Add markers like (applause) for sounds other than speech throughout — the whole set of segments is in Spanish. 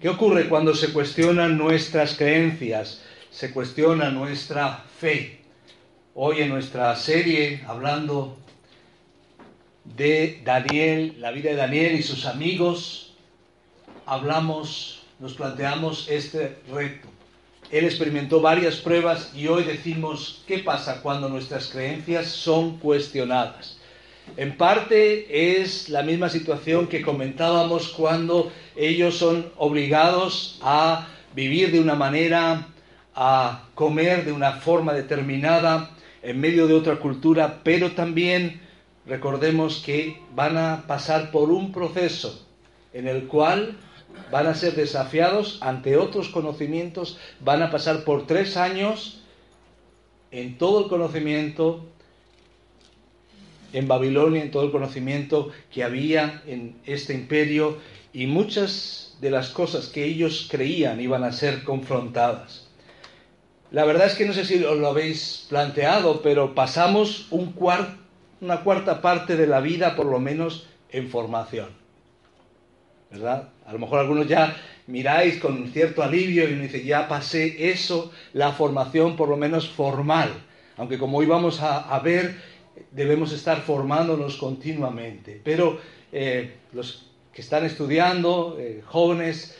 ¿Qué ocurre cuando se cuestionan nuestras creencias? Se cuestiona nuestra fe. Hoy en nuestra serie, hablando de Daniel, la vida de Daniel y sus amigos, hablamos, nos planteamos este reto. Él experimentó varias pruebas y hoy decimos, ¿qué pasa cuando nuestras creencias son cuestionadas? En parte es la misma situación que comentábamos cuando ellos son obligados a vivir de una manera, a comer de una forma determinada en medio de otra cultura, pero también recordemos que van a pasar por un proceso en el cual van a ser desafiados ante otros conocimientos, van a pasar por tres años en todo el conocimiento en Babilonia, en todo el conocimiento que había en este imperio y muchas de las cosas que ellos creían iban a ser confrontadas. La verdad es que no sé si os lo habéis planteado, pero pasamos un una cuarta parte de la vida por lo menos en formación. ¿Verdad? A lo mejor algunos ya miráis con cierto alivio y me dice, ya pasé eso, la formación por lo menos formal. Aunque como hoy vamos a ver, debemos estar formándonos continuamente. Pero eh, los que están estudiando, eh, jóvenes,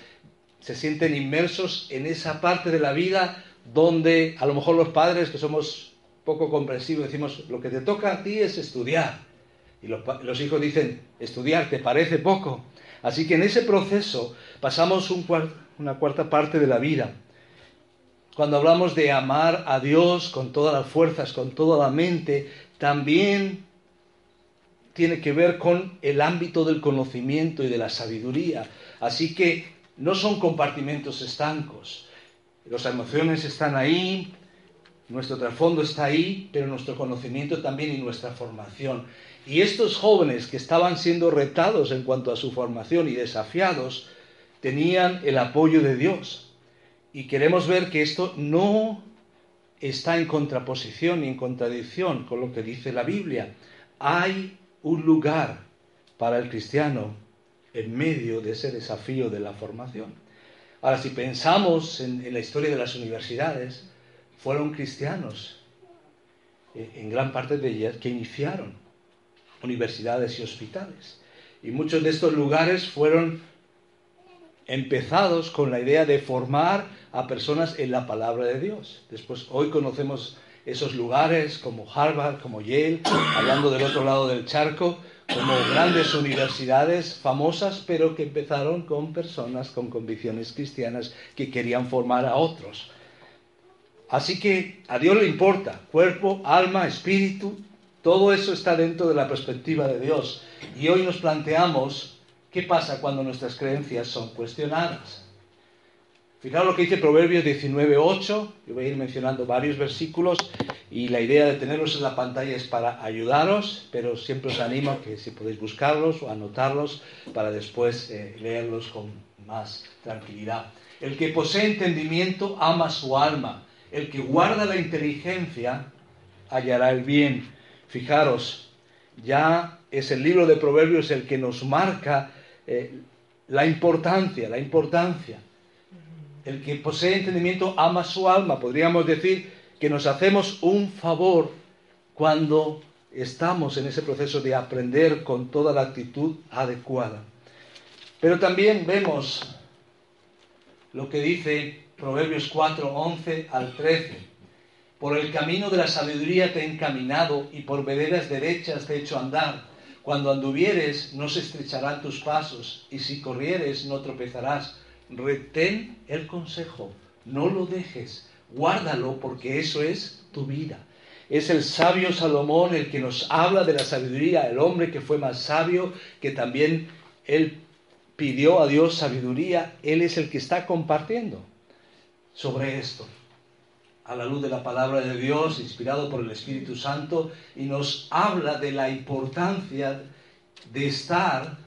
se sienten inmersos en esa parte de la vida donde a lo mejor los padres, que somos poco comprensivos, decimos, lo que te toca a ti es estudiar. Y los, hijos dicen, estudiar, ¿te parece poco? Así que en ese proceso pasamos una cuarta parte de la vida. Cuando hablamos de amar a Dios con todas las fuerzas, con toda la mente, también tiene que ver con el ámbito del conocimiento y de la sabiduría. Así que no son compartimentos estancos. Las emociones están ahí, nuestro trasfondo está ahí, pero nuestro conocimiento también y nuestra formación. Y estos jóvenes que estaban siendo retados en cuanto a su formación y desafiados, tenían el apoyo de Dios. Y queremos ver que esto no está en contraposición y en contradicción con lo que dice la Biblia. Hay un lugar para el cristiano en medio de ese desafío de la formación. Ahora, si pensamos en, la historia de las universidades, fueron cristianos, eh, en gran parte de ellas, que iniciaron universidades y hospitales. Y muchos de estos lugares fueron empezados con la idea de formar a personas en la palabra de Dios. Después, hoy conocemos esos lugares como Harvard, como Yale, hablando del otro lado del charco, como grandes universidades famosas, pero que empezaron con personas con convicciones cristianas que querían formar a otros. Así que a Dios le importa, cuerpo, alma, espíritu, todo eso está dentro de la perspectiva de Dios. Y hoy nos planteamos ¿Qué pasa cuando nuestras creencias son cuestionadas? Fijaos lo que dice Proverbios 19.8. Yo voy a ir mencionando varios versículos y la idea de tenerlos en la pantalla es para ayudaros, pero siempre os animo a que si podéis buscarlos o anotarlos para después eh, leerlos con más tranquilidad. El que posee entendimiento ama su alma. El que guarda la inteligencia hallará el bien. Fijaros, ya es el libro de Proverbios el que nos marca eh, la importancia, la importancia. El que posee entendimiento ama su alma. Podríamos decir que nos hacemos un favor cuando estamos en ese proceso de aprender con toda la actitud adecuada. Pero también vemos lo que dice Proverbios 4, 11 al 13. Por el camino de la sabiduría te he encaminado y por veredas derechas te he hecho andar cuando anduvieres no se estrecharán tus pasos, y si corrieres no tropezarás. Retén el consejo, no lo dejes, guárdalo porque eso es tu vida. Es el sabio Salomón el que nos habla de la sabiduría, el hombre que fue más sabio, que también él pidió a Dios sabiduría, Él es el que está compartiendo sobre esto, a la luz de la palabra de Dios, inspirado por el Espíritu Santo, y nos habla de la importancia de estar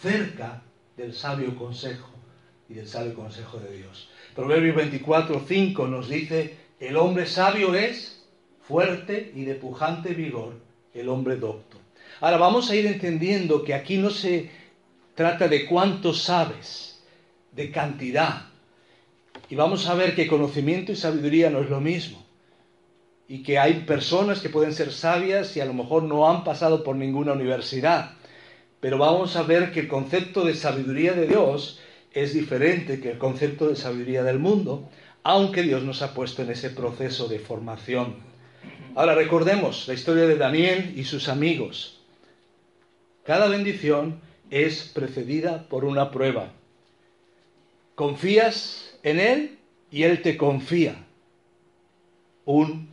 cerca del sabio consejo y del sabio consejo de Dios. Proverbios 24, 5 nos dice, el hombre sabio es fuerte y de pujante vigor, el hombre docto. Ahora vamos a ir entendiendo que aquí no se trata de cuánto sabes, de cantidad. Y vamos a ver que conocimiento y sabiduría no es lo mismo. Y que hay personas que pueden ser sabias y a lo mejor no han pasado por ninguna universidad. Pero vamos a ver que el concepto de sabiduría de Dios es diferente que el concepto de sabiduría del mundo, aunque Dios nos ha puesto en ese proceso de formación. Ahora recordemos la historia de Daniel y sus amigos. Cada bendición es precedida por una prueba. Confías en Él y Él te confía un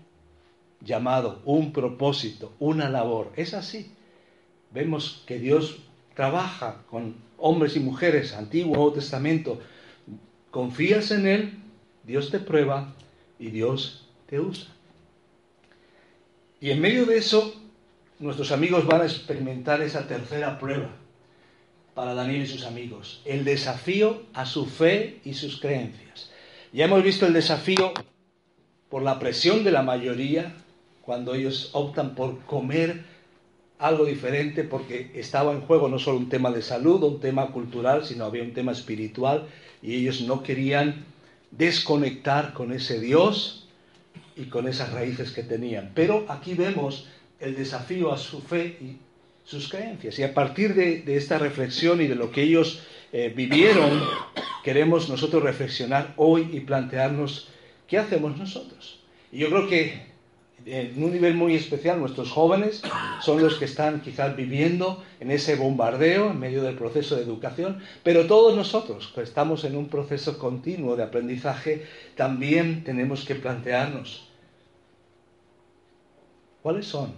llamado, un propósito, una labor. Es así. Vemos que Dios trabaja con hombres y mujeres, Antiguo Nuevo Testamento. Confías en Él, Dios te prueba y Dios te usa. Y en medio de eso, nuestros amigos van a experimentar esa tercera prueba para Daniel y sus amigos, el desafío a su fe y sus creencias. Ya hemos visto el desafío por la presión de la mayoría, cuando ellos optan por comer algo diferente, porque estaba en juego no solo un tema de salud un tema cultural, sino había un tema espiritual, y ellos no querían desconectar con ese Dios y con esas raíces que tenían. Pero aquí vemos el desafío a su fe y sus creencias. Y a partir de, esta reflexión y de lo que ellos eh, vivieron, queremos nosotros reflexionar hoy y plantearnos qué hacemos nosotros. Y yo creo que en un nivel muy especial nuestros jóvenes son los que están quizás viviendo en ese bombardeo en medio del proceso de educación, pero todos nosotros que estamos en un proceso continuo de aprendizaje también tenemos que plantearnos cuáles son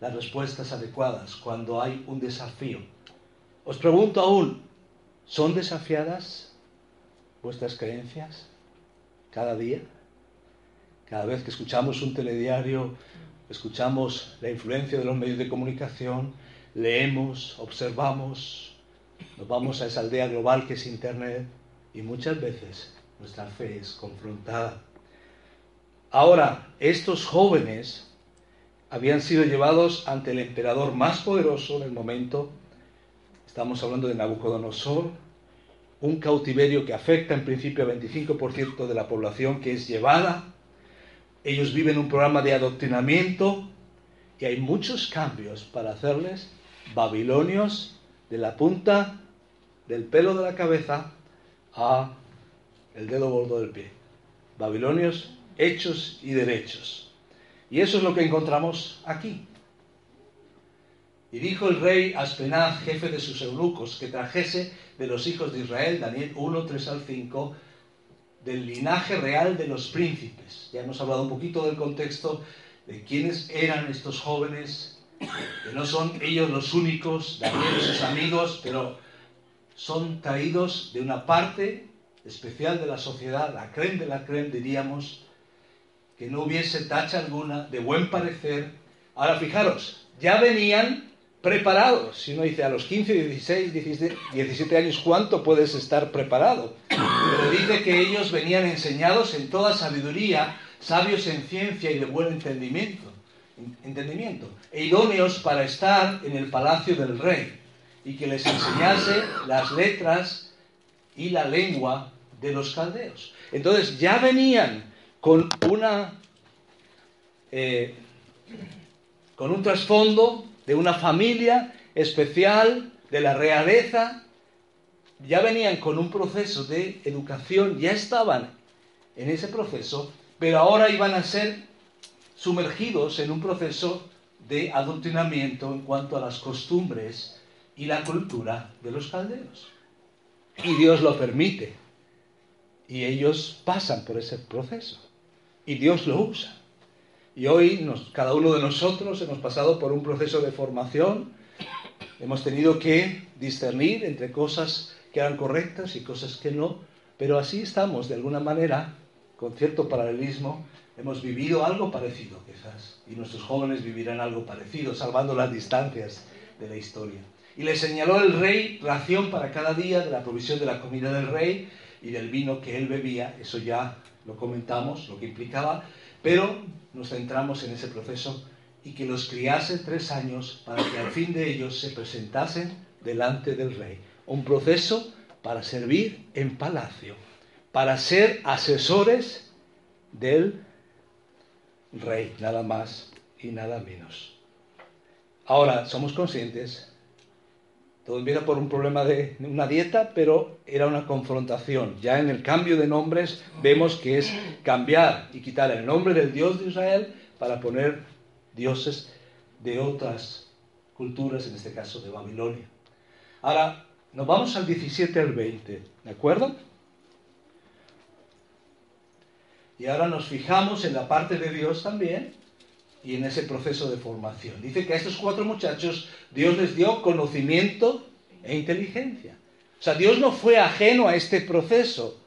las respuestas adecuadas cuando hay un desafío. Os pregunto aún, ¿son desafiadas vuestras creencias cada día? Cada vez que escuchamos un telediario, escuchamos la influencia de los medios de comunicación, leemos, observamos, nos vamos a esa aldea global que es Internet y muchas veces nuestra fe es confrontada. Ahora, estos jóvenes habían sido llevados ante el emperador más poderoso del momento. Estamos hablando de Nabucodonosor, un cautiverio que afecta en principio al 25% de la población que es llevada. Ellos viven un programa de adoctrinamiento y hay muchos cambios para hacerles babilonios de la punta del pelo de la cabeza a el dedo gordo del pie. Babilonios hechos y derechos. Y eso es lo que encontramos aquí. Y dijo el rey Aspenaz, jefe de sus eunucos, que trajese de los hijos de Israel, Daniel 1, 3 al 5, del linaje real de los príncipes. Ya hemos hablado un poquito del contexto de quiénes eran estos jóvenes, que no son ellos los únicos, Daniel y sus amigos, pero son traídos de una parte especial de la sociedad, la creen de la creen, diríamos, que no hubiese tacha alguna, de buen parecer. Ahora fijaros, ya venían preparados. Si uno dice a los 15, 16, 17, años, ¿cuánto puedes estar preparado? Pero dice que ellos venían enseñados en toda sabiduría, sabios en ciencia y de buen entendimiento, entendimiento e idóneos para estar en el palacio del rey y que les enseñase las letras y la lengua de los caldeos. Entonces ya venían con una eh, con un trasfondo de una familia especial, de la realeza, ya venían con un proceso de educación, ya estaban en ese proceso, pero ahora iban a ser sumergidos en un proceso de adoctrinamiento en cuanto a las costumbres y la cultura de los caldeos. Y Dios lo permite. Y ellos pasan por ese proceso y Dios lo usa. Y hoy cada uno de nosotros hemos pasado por un proceso de formación. Hemos tenido que discernir entre cosas que eran correctas y cosas que no, pero así estamos, de alguna manera, con cierto paralelismo, hemos vivido algo parecido quizás, y nuestros jóvenes vivirán algo parecido, salvando las distancias de la historia. Y le señaló el rey ración para cada día de la provisión de la comida del rey y del vino que él bebía, eso ya lo comentamos, lo que implicaba, pero nos centramos en ese proceso y que los criase tres años para que al fin de ellos se presentasen delante del rey. Un proceso para servir en palacio, para ser asesores del rey, nada más y nada menos. Ahora, somos conscientes, todo empieza por un problema de una dieta, pero era una confrontación. Ya en el cambio de nombres vemos que es cambiar y quitar el nombre del Dios de Israel para poner dioses de otras culturas, en este caso de Babilonia. Ahora, nos vamos al 17 al 20, ¿de acuerdo? Y ahora nos fijamos en la parte de Dios también y en ese proceso de formación. Dice que a estos cuatro muchachos Dios les dio conocimiento e inteligencia. O sea, Dios no fue ajeno a este proceso.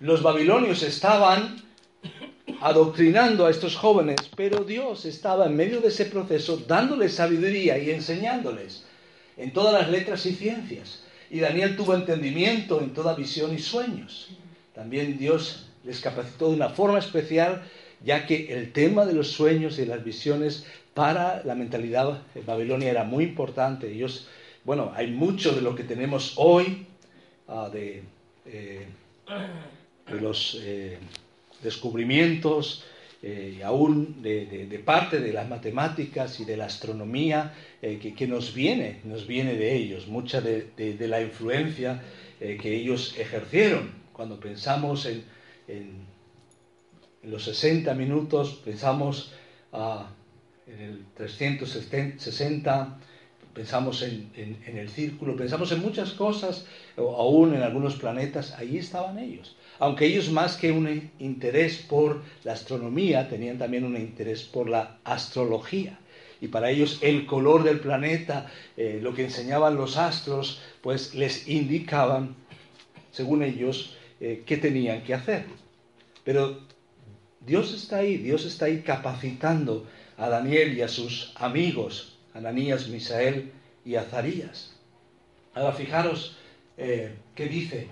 Los babilonios estaban adoctrinando a estos jóvenes, pero Dios estaba en medio de ese proceso dándoles sabiduría y enseñándoles en todas las letras y ciencias. Y Daniel tuvo entendimiento en toda visión y sueños. También Dios les capacitó de una forma especial, ya que el tema de los sueños y las visiones para la mentalidad de Babilonia era muy importante. Ellos, bueno, hay mucho de lo que tenemos hoy, ah, de, eh, de, los eh, descubrimientos, eh, aún de, parte de las matemáticas y de la astronomía que, nos viene, nos viene de ellos, mucha de, la influencia que ellos ejercieron. Cuando pensamos en, en, los 60 minutos, pensamos ah, en el 360, pensamos en, el círculo, pensamos en muchas cosas, o aún en algunos planetas, ahí estaban ellos. Aunque ellos más que un interés por la astronomía, tenían también un interés por la astrología. Y para ellos el color del planeta, eh, lo que enseñaban los astros, pues les indicaban, según ellos, eh, qué tenían que hacer. Pero Dios está ahí, Dios está ahí capacitando a Daniel y a sus amigos, Ananías, Misael y Azarías. Ahora fijaros eh, qué dice.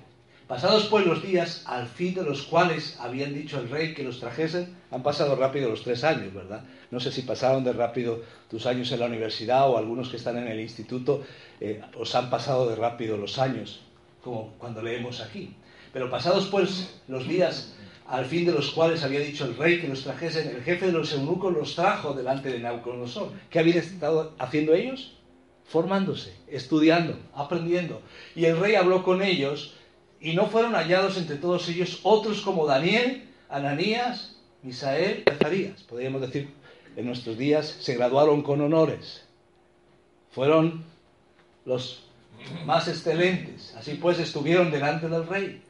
Pasados pues los días, al fin de los cuales habían dicho al rey que los trajesen, han pasado rápido los tres años, ¿verdad? No sé si pasaron de rápido tus años en la universidad o algunos que están en el instituto, eh, os han pasado de rápido los años, como cuando leemos aquí. Pero pasados pues los días al fin de los cuales había dicho el rey que los trajesen, el jefe de los eunucos los trajo delante de Nabucodonosor. ¿Qué habían estado haciendo ellos? Formándose, estudiando, aprendiendo. Y el rey habló con ellos y no fueron hallados entre todos ellos otros como Daniel, Ananías, Misael y Azarías. Podríamos decir, en nuestros días se graduaron con honores. Fueron los más excelentes. Así pues estuvieron delante del rey.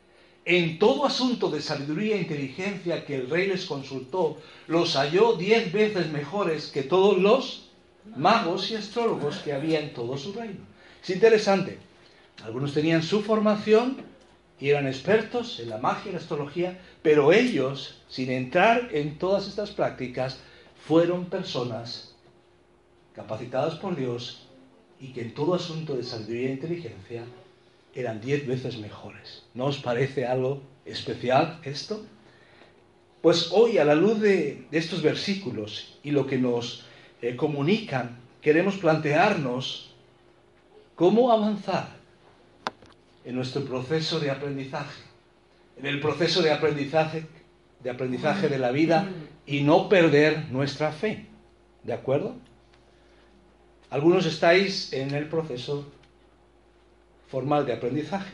En todo asunto de sabiduría e inteligencia que el rey les consultó, los halló diez veces mejores que todos los magos y astrólogos que había en todo su reino. Es interesante. Algunos tenían su formación y eran expertos en la magia y la astrología, pero ellos, sin entrar en todas estas prácticas, fueron personas capacitadas por Dios y que en todo asunto de sabiduría e inteligencia eran diez veces mejores. ¿No os parece algo especial esto? Pues hoy, a la luz de, estos versículos y lo que nos eh, comunican, queremos plantearnos cómo avanzar en nuestro proceso de aprendizaje, en el proceso de aprendizaje, de aprendizaje de la vida y no perder nuestra fe. ¿De acuerdo? Algunos estáis en el proceso formal de aprendizaje.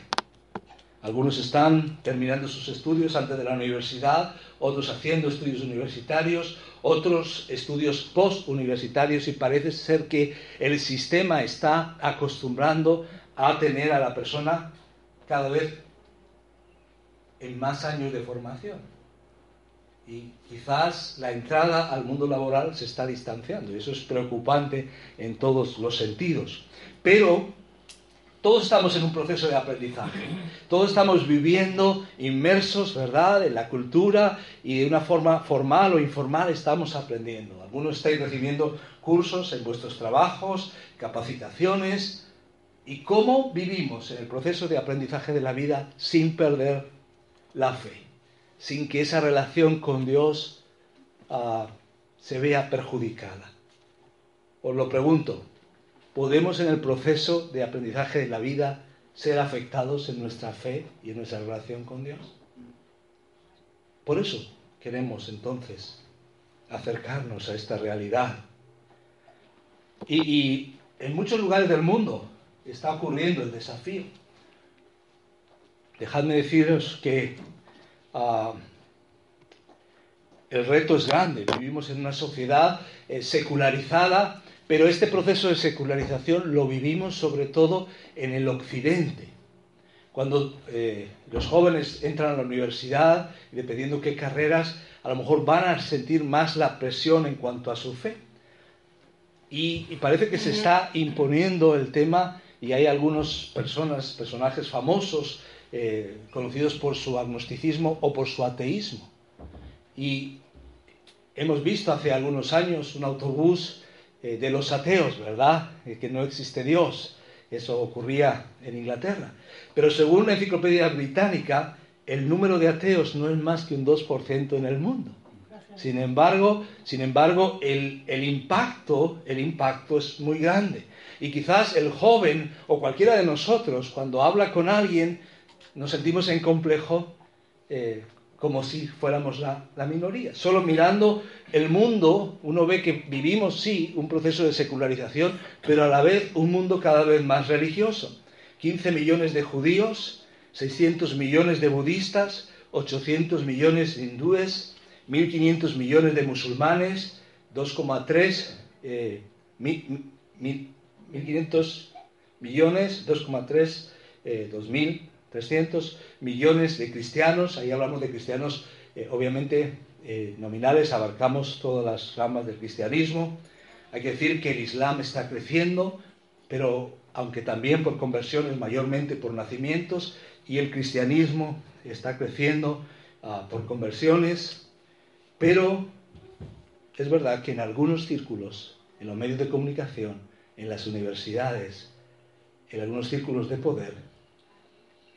Algunos están terminando sus estudios antes de la universidad, otros haciendo estudios universitarios, otros estudios postuniversitarios y parece ser que el sistema está acostumbrando a tener a la persona cada vez en más años de formación. y quizás la entrada al mundo laboral se está distanciando y eso es preocupante en todos los sentidos. Pero todos estamos en un proceso de aprendizaje, todos estamos viviendo inmersos, ¿verdad?, en la cultura y de una forma formal o informal estamos aprendiendo. Algunos estáis recibiendo cursos en vuestros trabajos, capacitaciones, y cómo vivimos en el proceso de aprendizaje de la vida sin perder la fe sin que esa relación con Dios ah, se vea perjudicada. Os lo pregunto, ¿podemos en el proceso de aprendizaje de la vida ser afectados en nuestra fe y en nuestra relación con Dios? Por eso queremos entonces acercarnos a esta realidad. Y, en muchos lugares del mundo está ocurriendo el desafío. Dejadme deciros que Ah, el reto es grande. Vivimos en una sociedad eh, secularizada, pero este proceso de secularización lo vivimos sobre todo en el occidente. Cuando eh, los jóvenes entran a la universidad, y dependiendo qué carreras, a lo mejor van a sentir más la presión en cuanto a su fe. Y, parece que se está imponiendo el tema, y hay algunas personas, personajes famosos eh, conocidos por su agnosticismo o por su ateísmo. Y hemos visto hace algunos años un autobús eh, de los ateos, ¿verdad? Eh, que no existe Dios. Eso ocurría en Inglaterra. Pero según la enciclopedia británica, el número de ateos no es más que un 2% en el mundo. Sin embargo, sin embargo el, el, impacto, el impacto es muy grande. Y quizás el joven o cualquiera de nosotros, cuando habla con alguien nos sentimos en complejo eh, como si fuéramos la, minoría. Solo mirando el mundo, uno ve que vivimos, sí, un proceso de secularización, pero a la vez un mundo cada vez más religioso. 15 millones de judíos, 600 millones de budistas, 800 millones de hindúes, 1.500 millones de musulmanes, 2,3 eh, 1.500 millones, 2,3, eh, 2.000 300 millones de cristianos, ahí hablamos de cristianos eh, obviamente eh, nominales, abarcamos todas las ramas del cristianismo. Hay que decir que el Islam está creciendo, pero aunque también por conversiones, mayormente por nacimientos, y el cristianismo está creciendo ah, por conversiones, pero es verdad que en algunos círculos, en los medios de comunicación, en las universidades, en algunos círculos de poder,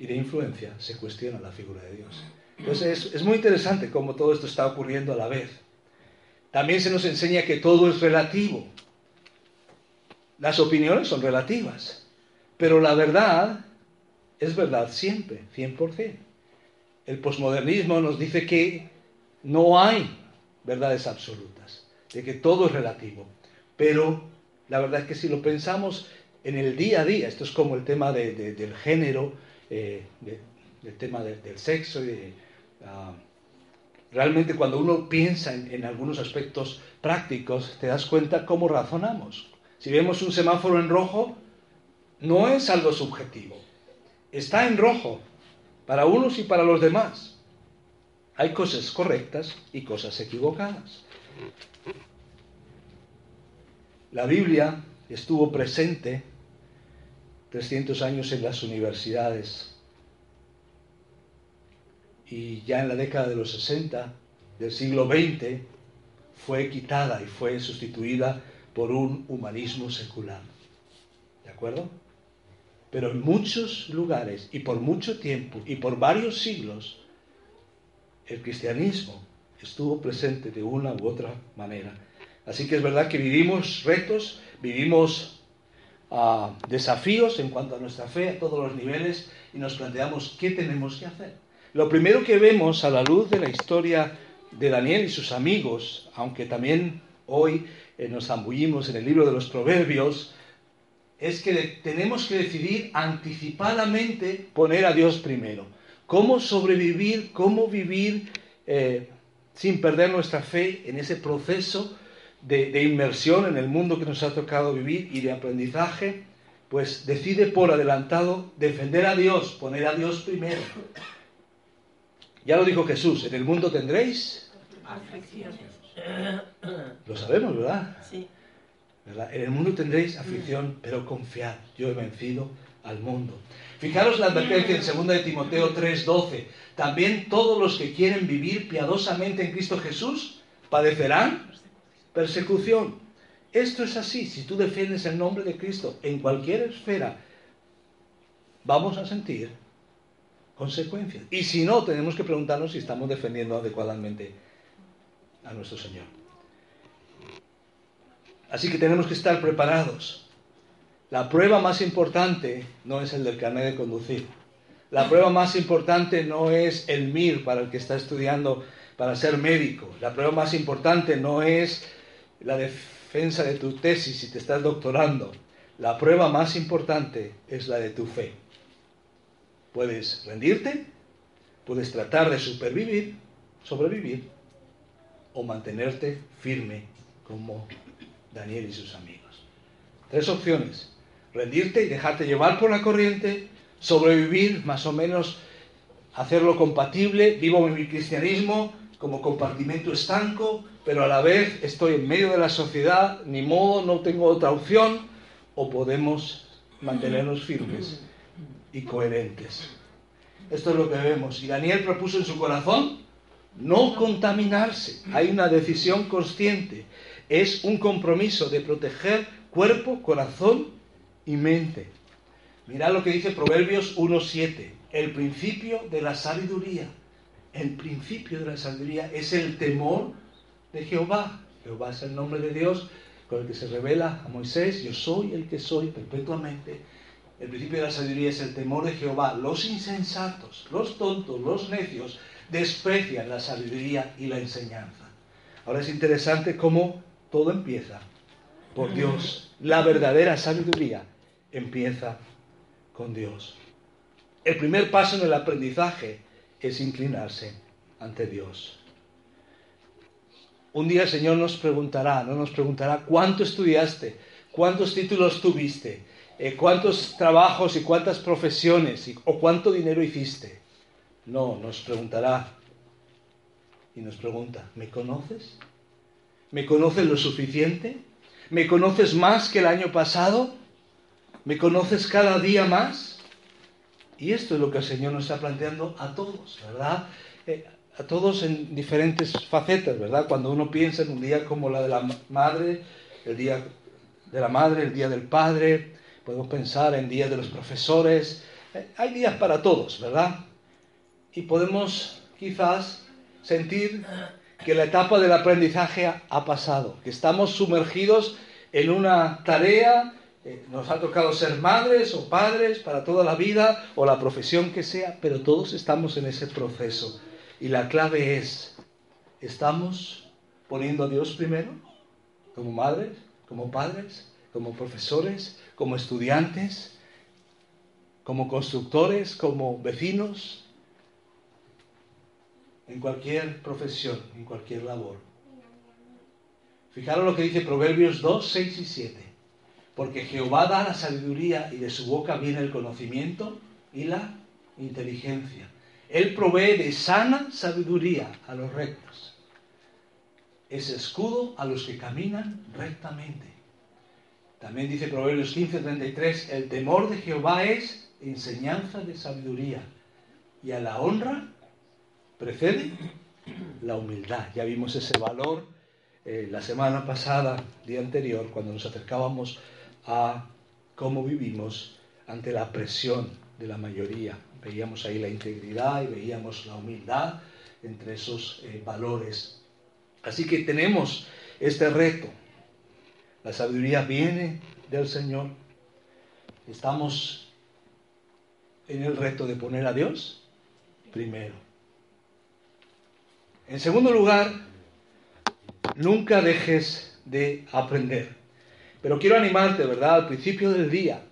y de influencia se cuestiona la figura de Dios. Entonces es, muy interesante cómo todo esto está ocurriendo a la vez. También se nos enseña que todo es relativo. Las opiniones son relativas, pero la verdad es verdad siempre, 100%. El posmodernismo nos dice que no hay verdades absolutas, de que todo es relativo. Pero la verdad es que si lo pensamos en el día a día, esto es como el tema del género, eh, del tema del sexo ah, realmente cuando uno piensa en, algunos aspectos prácticos, te das cuenta cómo razonamos. Si vemos un semáforo en rojo, no es algo subjetivo. Está en rojo para unos y para los demás. Hay cosas correctas y cosas equivocadas. La Biblia estuvo presente 300 años en las universidades. Y ya en la década de los 60 del siglo XX fue quitada y fue sustituida por un humanismo secular. ¿De acuerdo? Pero en muchos lugares y por mucho tiempo y por varios siglos, el cristianismo estuvo presente de una u otra manera. Así que es verdad que vivimos retos, vivimos desafíos en cuanto a nuestra fe a todos los niveles y nos planteamos qué tenemos que hacer. Lo primero que vemos a la luz de la historia de Daniel y sus amigos, aunque también hoy eh, nos zambullimos en el libro de los Proverbios, es que tenemos que decidir anticipadamente poner a Dios primero. ¿Cómo sobrevivir, cómo vivir eh, sin perder nuestra fe en ese proceso de, inmersión en el mundo que nos ha tocado vivir y de aprendizaje, pues decide por adelantado defender a Dios, poner a Dios primero. Ya lo dijo Jesús, en el mundo tendréis Aflicción. Lo sabemos, ¿verdad? Sí. ¿verdad? En el mundo tendréis aflicción, pero confiad, yo he vencido al mundo. Fijaros la advertencia en 2 de Timoteo 3:12. También todos los que quieren vivir piadosamente en Cristo Jesús padecerán persecución. Esto es así, si tú defiendes el nombre de Cristo en cualquier esfera, vamos a sentir consecuencias. Y si no, tenemos que preguntarnos si estamos defendiendo adecuadamente a nuestro Señor. Así que tenemos que estar preparados. La prueba más importante no es el del carnet de conducir. La prueba más importante no es el MIR para el que está estudiando para ser médico. La prueba más importante no es la defensa de tu tesis si te estás doctorando. La prueba más importante es la de tu fe. Puedes rendirte, puedes tratar de supervivir, sobrevivir, o mantenerte firme como Daniel y sus amigos. Tres opciones. Rendirte y dejarte llevar por la corriente, sobrevivir más o menos, hacerlo compatible, vivo mi cristianismo como compartimento estanco, pero a la vez estoy en medio de la sociedad, ni modo, no tengo otra opción, o podemos mantenernos firmes y coherentes. Esto es lo que vemos. Y Daniel propuso en su corazón no contaminarse. Hay una decisión consciente. Es un compromiso de proteger cuerpo, corazón y mente. Mirad lo que dice Proverbios 1.7. El principio de la sabiduría. El principio de la sabiduría es el temor de Jehová. Jehová es el nombre de Dios con el que se revela a Moisés. Yo soy el que soy perpetuamente. El principio de la sabiduría es el temor de Jehová. Los insensatos, los tontos, los necios desprecian la sabiduría y la enseñanza. Ahora es interesante cómo todo empieza por Dios. La verdadera sabiduría empieza con Dios. El primer paso en el aprendizaje es inclinarse ante Dios. Un día el Señor nos preguntará, no nos preguntará cuánto estudiaste, cuántos títulos tuviste, eh, cuántos trabajos y cuántas profesiones o cuánto dinero hiciste. No, nos preguntará y nos pregunta, ¿me conoces? ¿Me conoces lo suficiente? ¿Me conoces más que el año pasado? ¿Me conoces cada día más? Y esto es lo que el Señor nos está planteando a todos, ¿verdad? Eh, a todos en diferentes facetas, ¿verdad? Cuando uno piensa en un día como la de la madre, el día de la madre, el día del padre, podemos pensar en días de los profesores, eh, hay días para todos, ¿verdad? Y podemos quizás sentir que la etapa del aprendizaje ha pasado, que estamos sumergidos en una tarea, eh, nos ha tocado ser madres o padres para toda la vida o la profesión que sea, pero todos estamos en ese proceso. Y la clave es, ¿estamos poniendo a Dios primero? Como madres, como padres, como profesores, como estudiantes, como constructores, como vecinos, en cualquier profesión, en cualquier labor. Fijaros lo que dice Proverbios 2, 6 y 7. Porque Jehová da la sabiduría y de su boca viene el conocimiento y la inteligencia. Él provee de sana sabiduría a los rectos. Es escudo a los que caminan rectamente. También dice Proverbios 15, 33, el temor de Jehová es enseñanza de sabiduría y a la honra precede la humildad. Ya vimos ese valor eh, la semana pasada, día anterior, cuando nos acercábamos a cómo vivimos ante la presión de la mayoría. Veíamos ahí la integridad y veíamos la humildad entre esos eh, valores. Así que tenemos este reto. La sabiduría viene del Señor. Estamos en el reto de poner a Dios primero. En segundo lugar, nunca dejes de aprender. Pero quiero animarte, ¿verdad? Al principio del día,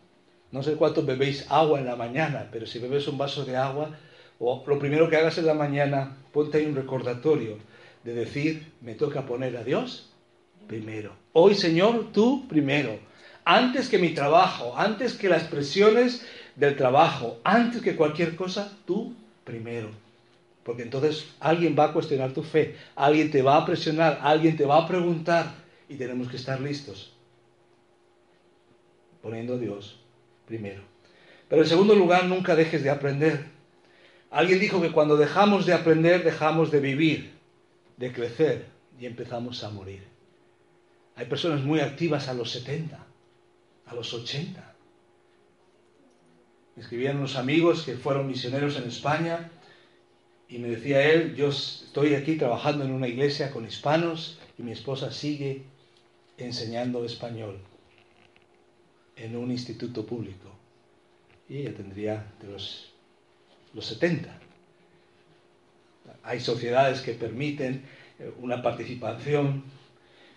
no sé cuántos bebéis agua en la mañana, pero si bebes un vaso de agua, o lo primero que hagas en la mañana, ponte ahí un recordatorio de decir, me toca poner a Dios primero. Hoy, Señor, tú primero. Antes que mi trabajo, antes que las presiones del trabajo, antes que cualquier cosa, tú primero porque entonces alguien va a cuestionar tu fe, alguien te va a presionar, alguien te va a preguntar y tenemos que estar listos, poniendo a Dios primero. Pero en segundo lugar, nunca dejes de aprender. Alguien dijo que cuando dejamos de aprender, dejamos de vivir, de crecer y empezamos a morir. Hay personas muy activas a los 70, a los 80. Me escribían unos amigos que fueron misioneros en España y me decía él, yo estoy aquí trabajando en una iglesia con hispanos y mi esposa sigue enseñando español en un instituto público. Y ella tendría de los, los 70. Hay sociedades que permiten eh, una participación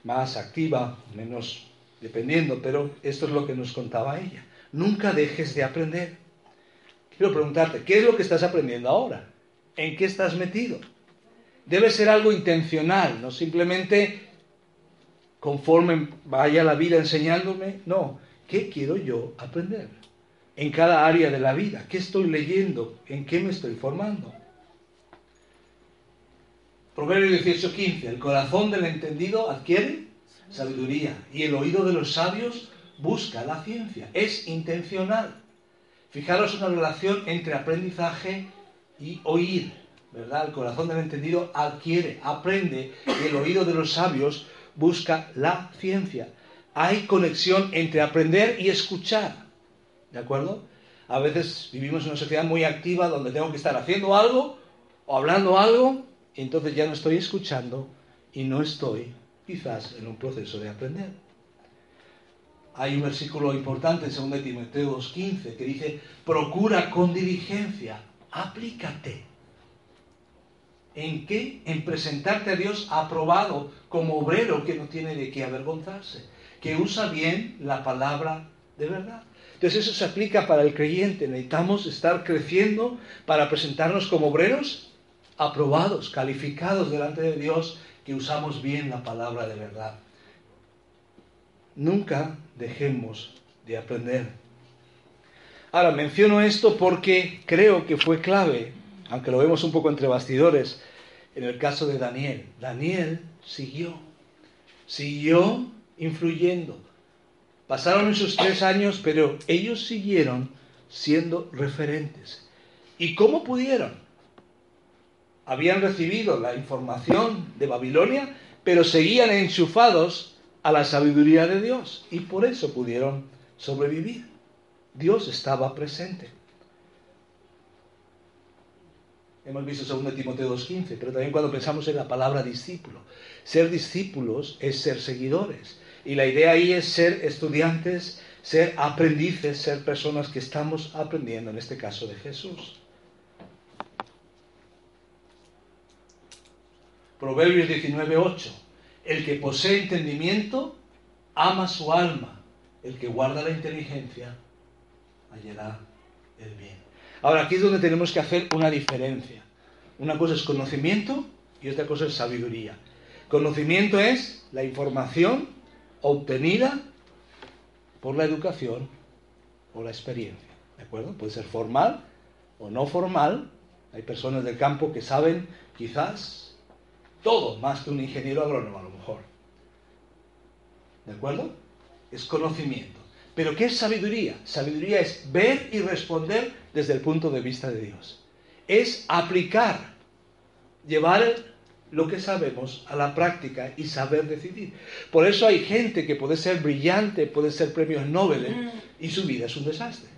más activa, menos dependiendo, pero esto es lo que nos contaba ella. Nunca dejes de aprender. Quiero preguntarte, ¿qué es lo que estás aprendiendo ahora? ¿En qué estás metido? Debe ser algo intencional, no simplemente conforme vaya la vida enseñándome. No, ¿qué quiero yo aprender? En cada área de la vida, ¿qué estoy leyendo? ¿En qué me estoy formando? Proverbio 18:15, el corazón del entendido adquiere sabiduría y el oído de los sabios busca la ciencia. Es intencional. Fijaros una relación entre aprendizaje y oír, ¿verdad? El corazón del entendido adquiere, aprende y el oído de los sabios busca la ciencia. Hay conexión entre aprender y escuchar, ¿de acuerdo? A veces vivimos en una sociedad muy activa donde tengo que estar haciendo algo o hablando algo entonces ya no estoy escuchando y no estoy quizás en un proceso de aprender. Hay un versículo importante en 2 Timoteo 2.15 que dice, procura con diligencia, aplícate. ¿En qué? En presentarte a Dios aprobado como obrero que no tiene de qué avergonzarse, que usa bien la palabra de verdad. Entonces eso se aplica para el creyente. Necesitamos estar creciendo para presentarnos como obreros aprobados, calificados delante de Dios, que usamos bien la palabra de verdad. Nunca dejemos de aprender. Ahora, menciono esto porque creo que fue clave, aunque lo vemos un poco entre bastidores, en el caso de Daniel. Daniel siguió, siguió influyendo. Pasaron esos tres años, pero ellos siguieron siendo referentes. ¿Y cómo pudieron? habían recibido la información de Babilonia, pero seguían enchufados a la sabiduría de Dios y por eso pudieron sobrevivir. Dios estaba presente. Hemos visto 2 Timoteo 2.15, pero también cuando pensamos en la palabra discípulo. Ser discípulos es ser seguidores. Y la idea ahí es ser estudiantes, ser aprendices, ser personas que estamos aprendiendo, en este caso de Jesús. Proverbios 19:8. El que posee entendimiento ama su alma. El que guarda la inteligencia hallará el bien. Ahora, aquí es donde tenemos que hacer una diferencia. Una cosa es conocimiento y otra cosa es sabiduría. Conocimiento es la información obtenida por la educación o la experiencia. ¿De acuerdo? Puede ser formal o no formal. Hay personas del campo que saben quizás todo más que un ingeniero agrónomo a lo mejor. ¿De acuerdo? Es conocimiento. Pero ¿qué es sabiduría? Sabiduría es ver y responder desde el punto de vista de Dios. Es aplicar, llevar lo que sabemos a la práctica y saber decidir. Por eso hay gente que puede ser brillante, puede ser premios Nobel y su vida es un desastre.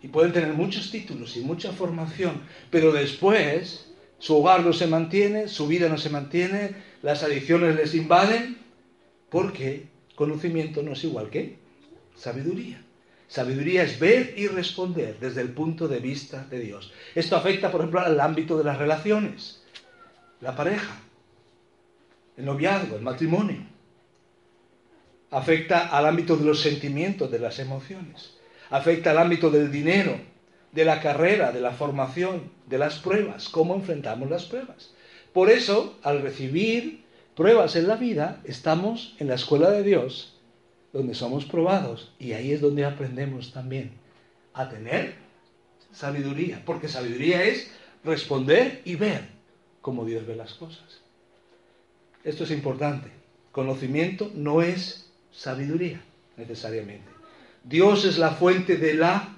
Y pueden tener muchos títulos y mucha formación, pero después su hogar no se mantiene, su vida no se mantiene, las adicciones les invaden, porque conocimiento no es igual que sabiduría. Sabiduría es ver y responder desde el punto de vista de Dios. Esto afecta, por ejemplo, al ámbito de las relaciones, la pareja, el noviazgo, el matrimonio. Afecta al ámbito de los sentimientos, de las emociones. Afecta al ámbito del dinero, de la carrera, de la formación, de las pruebas, cómo enfrentamos las pruebas. Por eso, al recibir pruebas en la vida, estamos en la escuela de Dios, donde somos probados, y ahí es donde aprendemos también a tener sabiduría, porque sabiduría es responder y ver cómo Dios ve las cosas. Esto es importante. Conocimiento no es sabiduría necesariamente. Dios es la fuente de la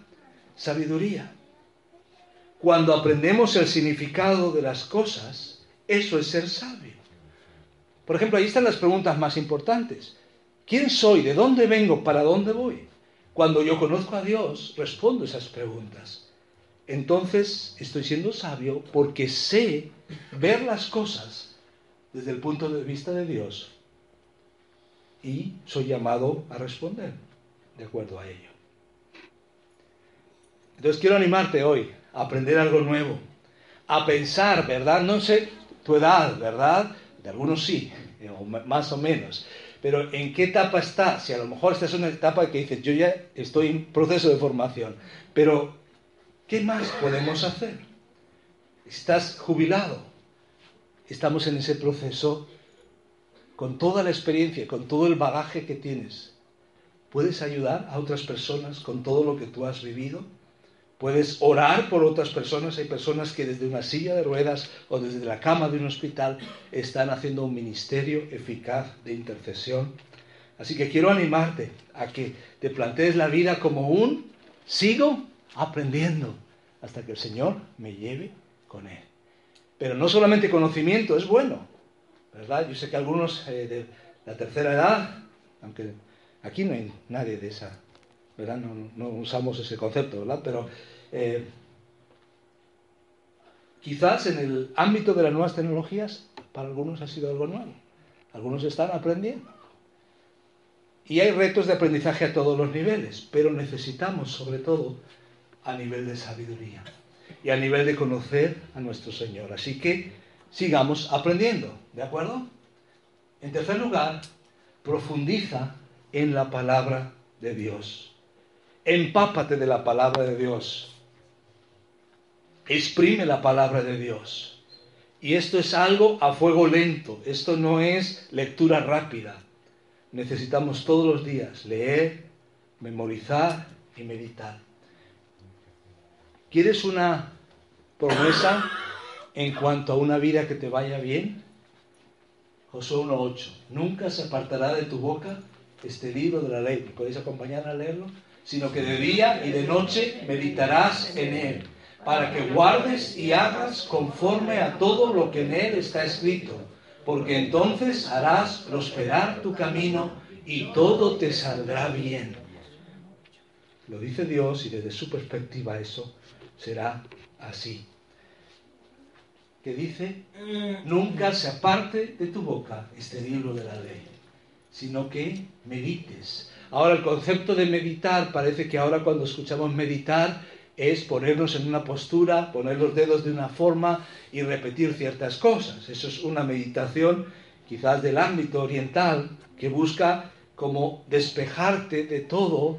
sabiduría. Cuando aprendemos el significado de las cosas, eso es ser sabio. Por ejemplo, ahí están las preguntas más importantes. ¿Quién soy? ¿De dónde vengo? ¿Para dónde voy? Cuando yo conozco a Dios, respondo esas preguntas. Entonces estoy siendo sabio porque sé ver las cosas desde el punto de vista de Dios y soy llamado a responder de acuerdo a ello. Entonces quiero animarte hoy a aprender algo nuevo, a pensar, ¿verdad? No sé tu edad, ¿verdad? De algunos sí, más o menos. Pero ¿en qué etapa estás? Si a lo mejor esta es una etapa que dices, yo ya estoy en proceso de formación, pero ¿qué más podemos hacer? Estás jubilado. Estamos en ese proceso con toda la experiencia, con todo el bagaje que tienes. ¿Puedes ayudar a otras personas con todo lo que tú has vivido? Puedes orar por otras personas. Hay personas que desde una silla de ruedas o desde la cama de un hospital están haciendo un ministerio eficaz de intercesión. Así que quiero animarte a que te plantees la vida como un sigo aprendiendo hasta que el Señor me lleve con Él. Pero no solamente conocimiento es bueno, ¿verdad? Yo sé que algunos eh, de la tercera edad, aunque aquí no hay nadie de esa no, usamos ese concepto, ¿verdad? Pero eh, quizás en el ámbito de las nuevas tecnologías, para algunos ha sido algo nuevo. Algunos están aprendiendo. Y hay retos de aprendizaje a todos los niveles, pero necesitamos sobre todo a nivel de sabiduría y a nivel de conocer a nuestro Señor. Así que sigamos aprendiendo, ¿de acuerdo? En tercer lugar, profundiza en la palabra de Dios empápate de la palabra de Dios. Exprime la palabra de Dios. Y esto es algo a fuego lento, esto no es lectura rápida. Necesitamos todos los días leer, memorizar y meditar. ¿Quieres una promesa en cuanto a una vida que te vaya bien? Josué 1.8. Nunca se apartará de tu boca este libro de la ley. ¿Me podéis acompañar a leerlo? sino que de día y de noche meditarás en él, para que guardes y hagas conforme a todo lo que en él está escrito, porque entonces harás prosperar tu camino y todo te saldrá bien. Lo dice Dios y desde su perspectiva eso será así. Que dice, nunca se aparte de tu boca este libro de la ley, sino que medites Ahora el concepto de meditar parece que ahora cuando escuchamos meditar es ponernos en una postura, poner los dedos de una forma y repetir ciertas cosas. Eso es una meditación quizás del ámbito oriental que busca como despejarte de todo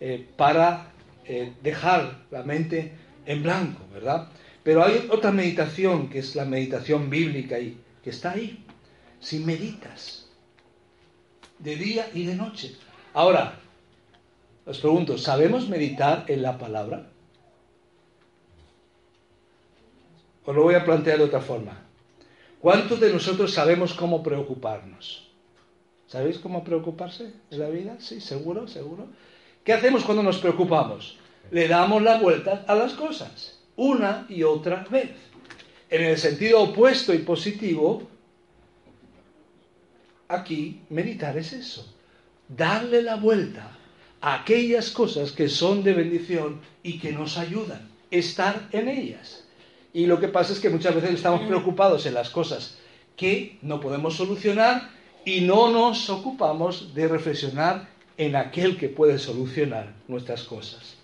eh, para eh, dejar la mente en blanco, ¿verdad? Pero hay otra meditación que es la meditación bíblica y que está ahí. Si meditas de día y de noche, Ahora, os pregunto, ¿sabemos meditar en la palabra? Os lo voy a plantear de otra forma. ¿Cuántos de nosotros sabemos cómo preocuparnos? ¿Sabéis cómo preocuparse en la vida? Sí, seguro, seguro. ¿Qué hacemos cuando nos preocupamos? Le damos la vuelta a las cosas, una y otra vez. En el sentido opuesto y positivo, aquí meditar es eso darle la vuelta a aquellas cosas que son de bendición y que nos ayudan, estar en ellas. Y lo que pasa es que muchas veces estamos preocupados en las cosas que no podemos solucionar y no nos ocupamos de reflexionar en aquel que puede solucionar nuestras cosas.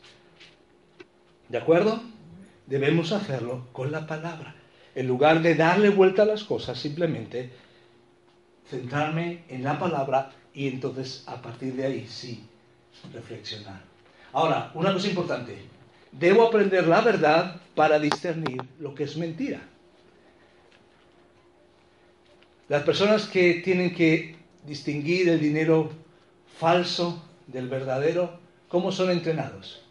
¿De acuerdo? Debemos hacerlo con la palabra. En lugar de darle vuelta a las cosas, simplemente centrarme en la palabra y entonces a partir de ahí sí reflexionar. Ahora, una cosa importante, debo aprender la verdad para discernir lo que es mentira. Las personas que tienen que distinguir el dinero falso del verdadero, ¿cómo son entrenados?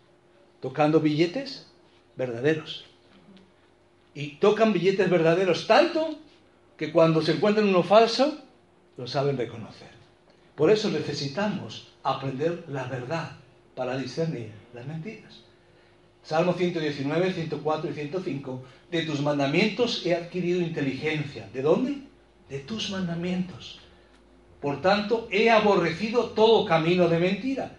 Tocando billetes verdaderos. y tocan billetes verdaderos tanto que cuando se encuentran uno falso, lo saben reconocer. Por eso necesitamos aprender la verdad para discernir las mentiras. Salmo 119, 104 y 105. De tus mandamientos he adquirido inteligencia. ¿De dónde? De tus mandamientos. Por tanto, he aborrecido todo camino de mentira.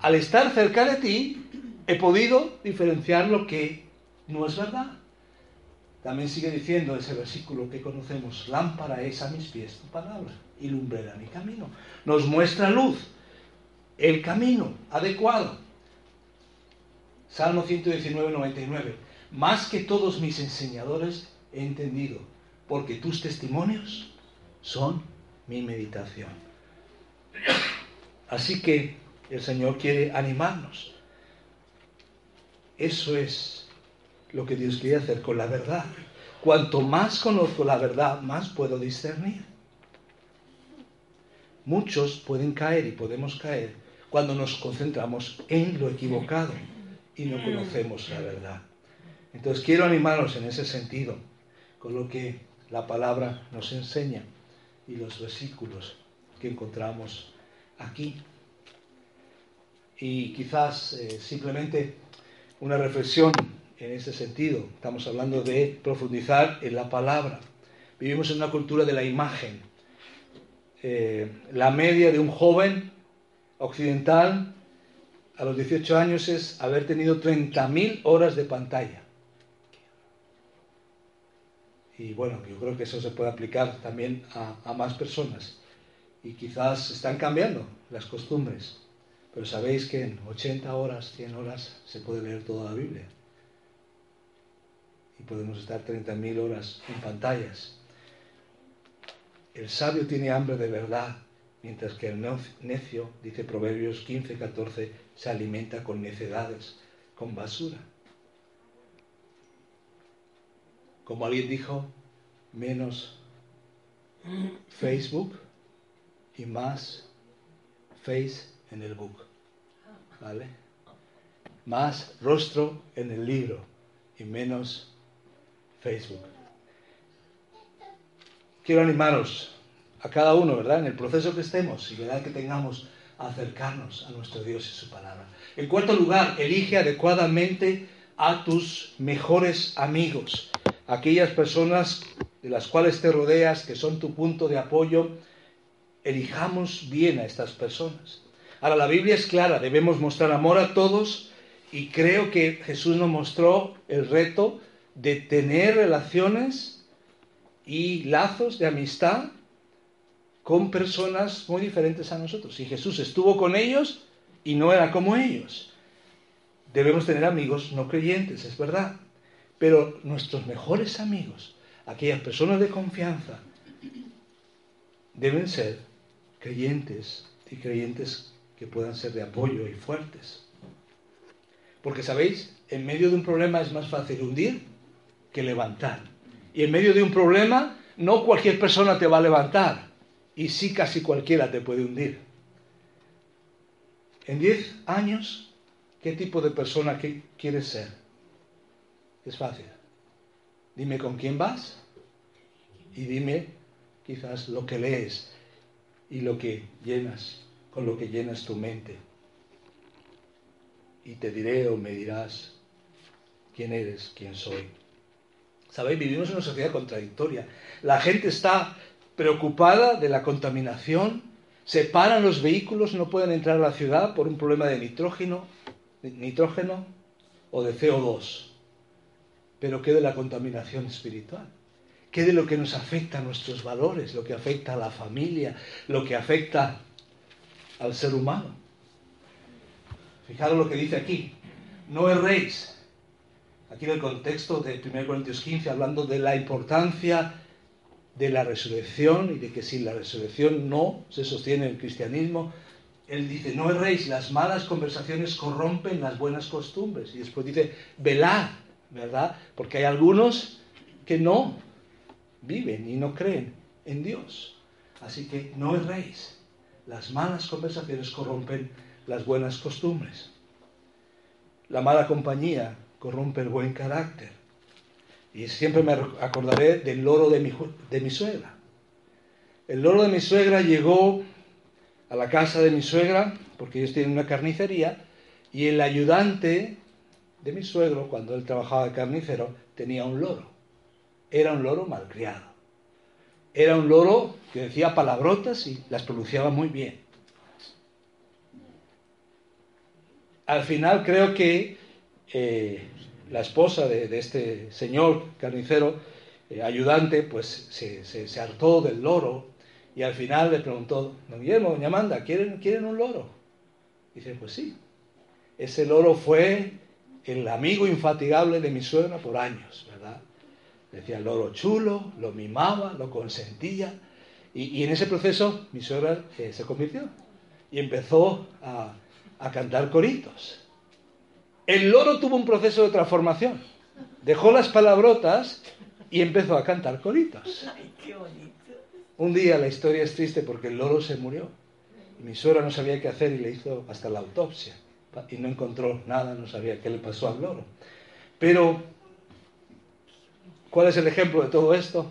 Al estar cerca de ti, he podido diferenciar lo que no es verdad. También sigue diciendo ese versículo que conocemos, lámpara es a mis pies tu palabra y lumbrera mi camino. Nos muestra luz, el camino adecuado. Salmo 119, 99. Más que todos mis enseñadores he entendido, porque tus testimonios son mi meditación. Así que el Señor quiere animarnos. Eso es lo que Dios quiere hacer con la verdad. Cuanto más conozco la verdad, más puedo discernir. Muchos pueden caer y podemos caer cuando nos concentramos en lo equivocado y no conocemos la verdad. Entonces quiero animaros en ese sentido, con lo que la palabra nos enseña y los versículos que encontramos aquí. Y quizás eh, simplemente una reflexión en ese sentido. Estamos hablando de profundizar en la palabra. Vivimos en una cultura de la imagen. Eh, la media de un joven occidental a los 18 años es haber tenido 30.000 horas de pantalla. Y bueno, yo creo que eso se puede aplicar también a, más personas. Y quizás están cambiando las costumbres. Pero sabéis que en 80 horas, 100 horas se puede leer toda la Biblia. Y podemos estar 30.000 horas en pantallas. El sabio tiene hambre de verdad, mientras que el necio, dice Proverbios 15, 14, se alimenta con necedades, con basura. Como alguien dijo, menos Facebook y más Face en el book. ¿Vale? Más rostro en el libro y menos Facebook. Quiero animaros a cada uno, ¿verdad? En el proceso que estemos y verdad que tengamos a acercarnos a nuestro Dios y su palabra. En cuarto lugar, elige adecuadamente a tus mejores amigos, aquellas personas de las cuales te rodeas, que son tu punto de apoyo. Elijamos bien a estas personas. Ahora, la Biblia es clara, debemos mostrar amor a todos y creo que Jesús nos mostró el reto de tener relaciones y lazos de amistad con personas muy diferentes a nosotros. Y Jesús estuvo con ellos y no era como ellos. Debemos tener amigos no creyentes, es verdad. Pero nuestros mejores amigos, aquellas personas de confianza, deben ser creyentes y creyentes que puedan ser de apoyo y fuertes. Porque, ¿sabéis? En medio de un problema es más fácil hundir que levantar. Y en medio de un problema, no cualquier persona te va a levantar y sí casi cualquiera te puede hundir. En 10 años, ¿qué tipo de persona quieres ser? Es fácil. Dime con quién vas y dime quizás lo que lees y lo que llenas, con lo que llenas tu mente. Y te diré o me dirás quién eres, quién soy. Sabéis, vivimos en una sociedad contradictoria. La gente está preocupada de la contaminación, se paran los vehículos, no pueden entrar a la ciudad por un problema de nitrógeno, nitrógeno o de CO2. Pero ¿qué de la contaminación espiritual? ¿Qué de lo que nos afecta a nuestros valores, lo que afecta a la familia, lo que afecta al ser humano? Fijaros lo que dice aquí. No erréis. Aquí en el contexto de 1 Corintios 15, hablando de la importancia de la resurrección y de que si la resurrección no se sostiene el cristianismo, él dice, no erréis, las malas conversaciones corrompen las buenas costumbres. Y después dice, velad, ¿verdad? Porque hay algunos que no viven y no creen en Dios. Así que no erréis. Las malas conversaciones corrompen las buenas costumbres. La mala compañía corrompe el buen carácter. Y siempre me acordaré del loro de mi, de mi suegra. El loro de mi suegra llegó a la casa de mi suegra, porque ellos tienen una carnicería, y el ayudante de mi suegro, cuando él trabajaba de carnicero, tenía un loro. Era un loro malcriado. Era un loro que decía palabrotas y las pronunciaba muy bien. Al final creo que eh, la esposa de, este señor carnicero, eh, ayudante, pues se, hartó del loro y al final le preguntó, don Guillermo, doña Amanda, ¿quieren, ¿quieren un loro? dice, pues sí. Ese loro fue el amigo infatigable de mi suegra por años, ¿verdad? Decía el loro chulo, lo mimaba, lo consentía. Y, en ese proceso mi suegra eh, se convirtió y empezó a, a cantar coritos. El loro tuvo un proceso de transformación. Dejó las palabrotas y empezó a cantar coritos. (laughs) Un día la historia es triste porque el loro se murió. Y mi suegra no sabía qué hacer y le hizo hasta la autopsia. Y no encontró nada, no sabía qué le pasó al loro. Pero, ¿cuál es el ejemplo de todo esto?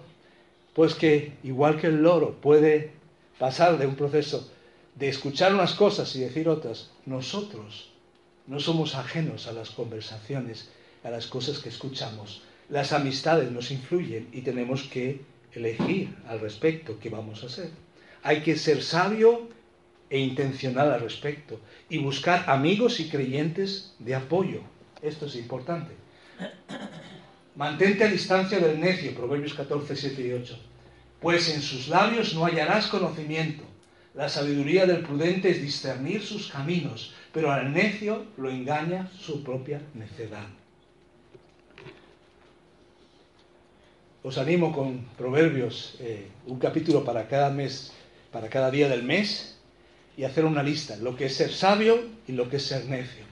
Pues que igual que el loro puede pasar de un proceso de escuchar unas cosas y decir otras, nosotros no somos ajenos a las conversaciones, a las cosas que escuchamos. Las amistades nos influyen y tenemos que elegir al respecto qué vamos a hacer. Hay que ser sabio e intencional al respecto y buscar amigos y creyentes de apoyo. Esto es importante. Mantente a distancia del necio, Proverbios 14, 7 y 8. Pues en sus labios no hallarás conocimiento. La sabiduría del prudente es discernir sus caminos pero al necio lo engaña su propia necedad. Os animo con Proverbios, eh, un capítulo para cada mes, para cada día del mes, y hacer una lista, lo que es ser sabio y lo que es ser necio.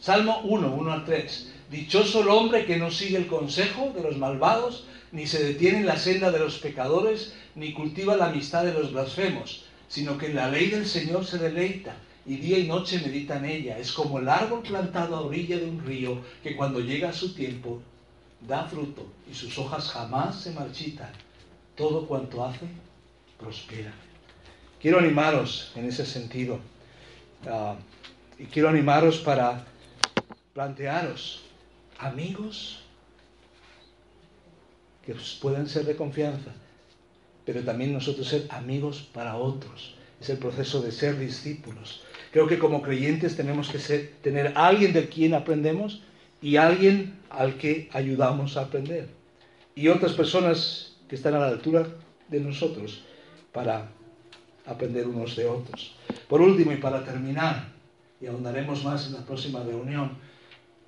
Salmo 1, 1 al 3. Dichoso el hombre que no sigue el consejo de los malvados, ni se detiene en la senda de los pecadores, ni cultiva la amistad de los blasfemos sino que en la ley del Señor se deleita y día y noche medita en ella. Es como el árbol plantado a orilla de un río que cuando llega su tiempo da fruto y sus hojas jamás se marchitan. Todo cuanto hace Quiero animaros en ese sentido ah, y quiero animaros para plantearos amigos que puedan ser de confianza pero también nosotros ser amigos para otros. Es el proceso de ser discípulos. Creo que como creyentes tenemos que ser, tener alguien de quien aprendemos y alguien al que ayudamos a aprender. Y otras personas que están a la altura de nosotros para aprender unos de otros. Por último y para terminar, y ahondaremos más en la próxima reunión,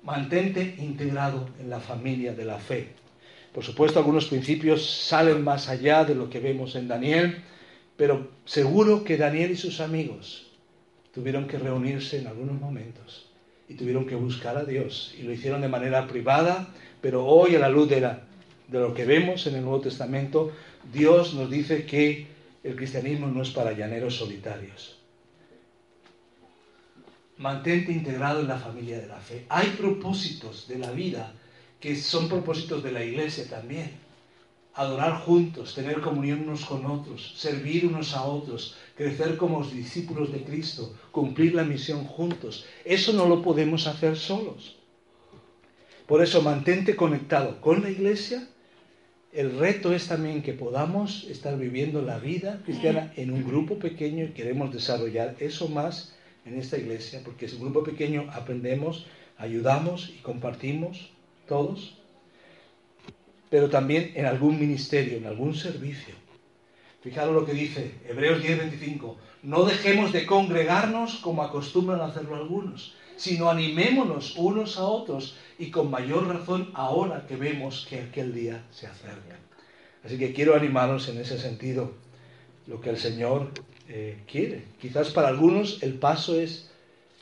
mantente integrado en la familia de la fe. Por supuesto, algunos principios salen más allá de lo que vemos en Daniel, pero seguro que Daniel y sus amigos tuvieron que reunirse en algunos momentos y tuvieron que buscar a Dios y lo hicieron de manera privada, pero hoy a la luz de, de lo que vemos en el Nuevo Testamento, Dios nos dice que el cristianismo no es para llaneros solitarios. Mantente integrado en la familia de la fe. Hay propósitos de la vida que son propósitos de la iglesia también. Adorar juntos, tener comunión unos con otros, servir unos a otros, crecer como discípulos de Cristo, cumplir la misión juntos. Eso no lo podemos hacer solos. Por eso mantente conectado con la iglesia. El reto es también que podamos estar viviendo la vida cristiana en un grupo pequeño y queremos desarrollar eso más en esta iglesia, porque es un grupo pequeño, aprendemos, ayudamos y compartimos todos, pero también en algún ministerio, en algún servicio. Fijaros lo que dice Hebreos 10:25, no dejemos de congregarnos como acostumbran hacerlo algunos, sino animémonos unos a otros y con mayor razón ahora que vemos que aquel día se acerca. Así que quiero animaros en ese sentido, lo que el Señor eh, quiere. Quizás para algunos el paso es,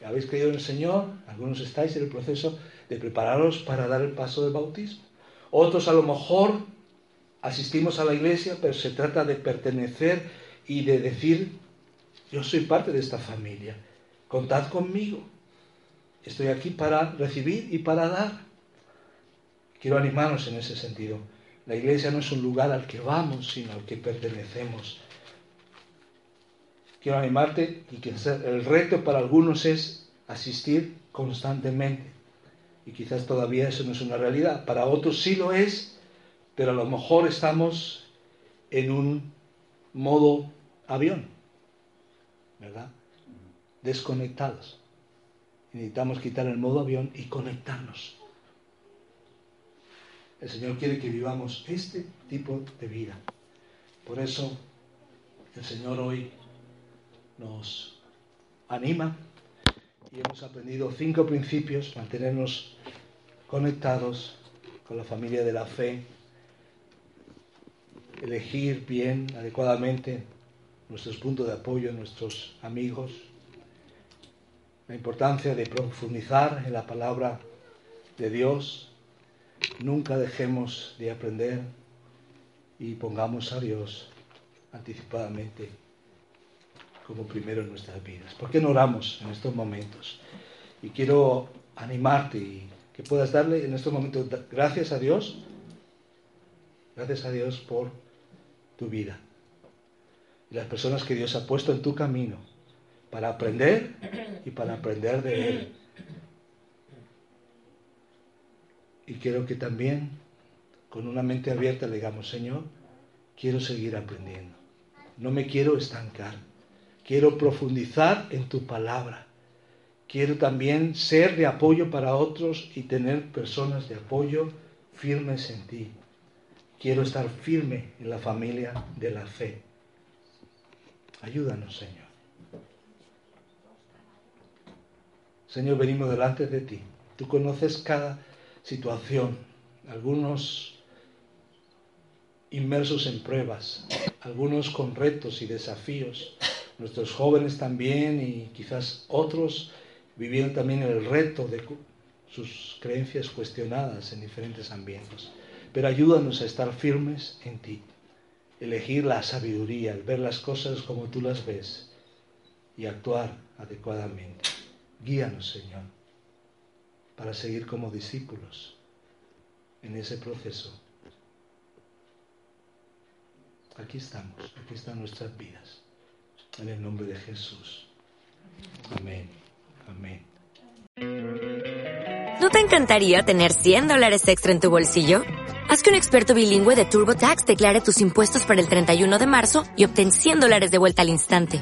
habéis creído en el Señor, algunos estáis en el proceso, de prepararos para dar el paso del bautismo. Otros a lo mejor asistimos a la iglesia, pero se trata de pertenecer y de decir, yo soy parte de esta familia, contad conmigo, estoy aquí para recibir y para dar. quiero animarnos en ese sentido. La iglesia no es un lugar al que vamos, sino al que pertenecemos. Quiero animarte y que el reto para algunos es asistir constantemente. Y quizás todavía eso no es una realidad. Para otros sí lo es, pero a lo mejor estamos en un modo avión, ¿verdad? Desconectados. Necesitamos quitar el modo avión y conectarnos. El Señor quiere que vivamos este tipo de vida. Por eso el Señor hoy nos anima y hemos aprendido cinco principios, mantenernos conectados con la familia de la fe, elegir bien, adecuadamente nuestros puntos de apoyo, nuestros amigos, la importancia de profundizar en la palabra de Dios, nunca dejemos de aprender y pongamos a Dios anticipadamente como primero en nuestras vidas. ¿Por qué no oramos en estos momentos? Y quiero animarte y que puedas darle en estos momentos gracias a Dios, gracias a Dios por tu vida y las personas que Dios ha puesto en tu camino para aprender y para aprender de Él. Y quiero que también con una mente abierta le digamos, Señor, quiero seguir aprendiendo. No me quiero estancar. Quiero profundizar en tu palabra. Quiero también ser de apoyo para otros y tener personas de apoyo firmes en ti. Quiero estar firme en la familia de la fe. Ayúdanos, Señor. Señor, venimos delante de ti. Tú conoces cada situación. Algunos inmersos en pruebas, algunos con retos y desafíos nuestros jóvenes también y quizás otros vivieron también el reto de sus creencias cuestionadas en diferentes ambientes. Pero ayúdanos a estar firmes en ti, elegir la sabiduría, el ver las cosas como tú las ves y actuar adecuadamente. Guíanos, Señor, para seguir como discípulos en ese proceso. Aquí estamos, aquí están nuestras vidas. En el nombre de Jesús. Amén. Amén. ¿No te encantaría tener 100 dólares extra en tu bolsillo? Haz que un experto bilingüe de TurboTax declare tus impuestos para el 31 de marzo y obtén 100 dólares de vuelta al instante.